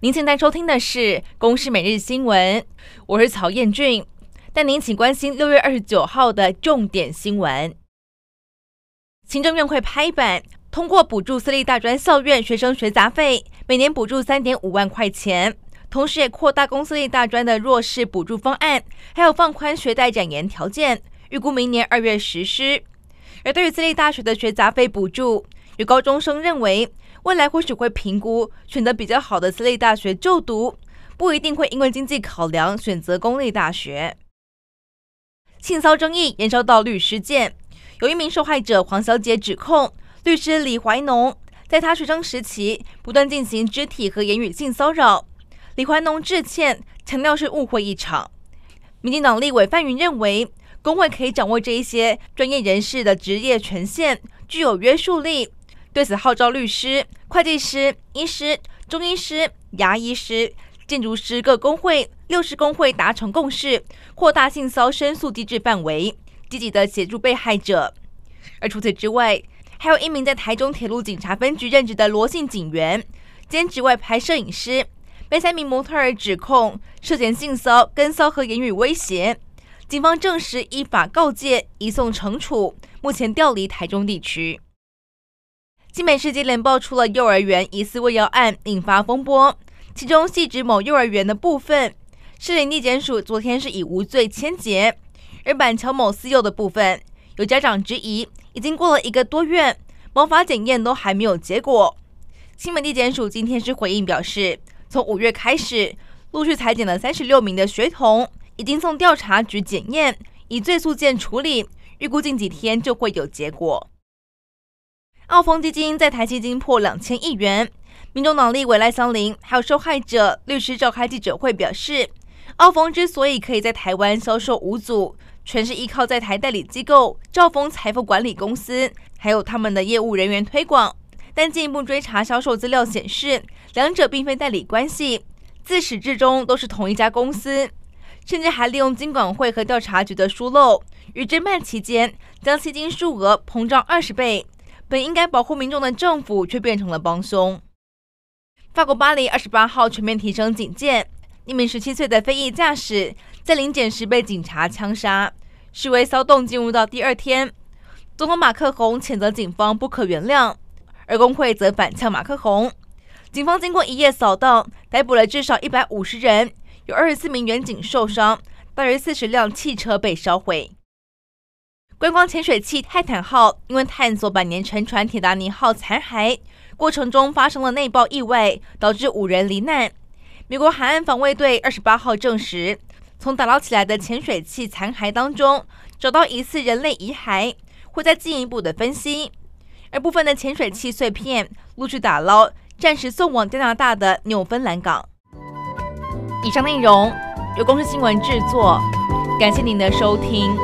您现在收听的是《公视每日新闻》，我是曹彦俊，带您请关心六月二十九号的重点新闻。行政院会拍板通过补助私立大专校院学生学杂费，每年补助三点五万块钱，同时也扩大公私立大专的弱势补助方案，还有放宽学贷展延条件，预估明年二月实施。而对于私立大学的学杂费补助，有高中生认为，未来或许会评估选择比较好的私立大学就读，不一定会因为经济考量选择公立大学。性骚争议延烧到律师界，有一名受害者黄小姐指控律师李怀农在她学生时期不断进行肢体和言语性骚扰。李怀农致歉，强调是误会一场。民进党立委范云认为，工会可以掌握这一些专业人士的职业权限，具有约束力。对此号召律师、会计师、医师、中医师、牙医师、建筑师各工会、六师工会达成共识，扩大性骚申诉机制范围，积极的协助被害者。而除此之外，还有一名在台中铁路警察分局任职的罗姓警员兼职外拍摄影师，被三名模特儿指控涉嫌性骚、跟骚和言语威胁，警方证实依法告诫，移送惩处，目前调离台中地区。新北市接连爆出了幼儿园疑似喂药案，引发风波。其中系指某幼儿园的部分，市林地检署昨天是以无罪签结；而板桥某私幼的部分，有家长质疑，已经过了一个多月，毛发检验都还没有结果。新北地检署今天是回应表示，从五月开始，陆续裁检了三十六名的学童，已经送调查局检验，以最速件处理，预估近几天就会有结果。澳丰基金在台基金破两千亿元，民众党立委赖香伶还有受害者律师召开记者会表示，澳丰之所以可以在台湾销售无阻，全是依靠在台代理机构兆丰财富管理公司，还有他们的业务人员推广。但进一步追查销售资料显示，两者并非代理关系，自始至终都是同一家公司，甚至还利用金管会和调查局的疏漏，与侦办期间将基金数额膨胀二十倍。本应该保护民众的政府，却变成了帮凶。法国巴黎二十八号全面提升警戒，一名十七岁的非裔驾驶在临检时被警察枪杀，示威骚动进入到第二天。总统马克宏谴责警方不可原谅，而工会则反呛马克宏。警方经过一夜扫荡，逮捕了至少一百五十人，有二十四名员警受伤，大约四十辆汽车被烧毁。观光潜水器泰坦号因为探索百年沉船铁达尼号残骸过程中发生了内爆意外，导致五人罹难。美国海岸防卫队二十八号证实，从打捞起来的潜水器残骸当中找到疑似人类遗骸，会再进一步的分析。而部分的潜水器碎片陆续打捞，暂时送往加拿大的纽芬兰港。以上内容由公司新闻制作，感谢您的收听。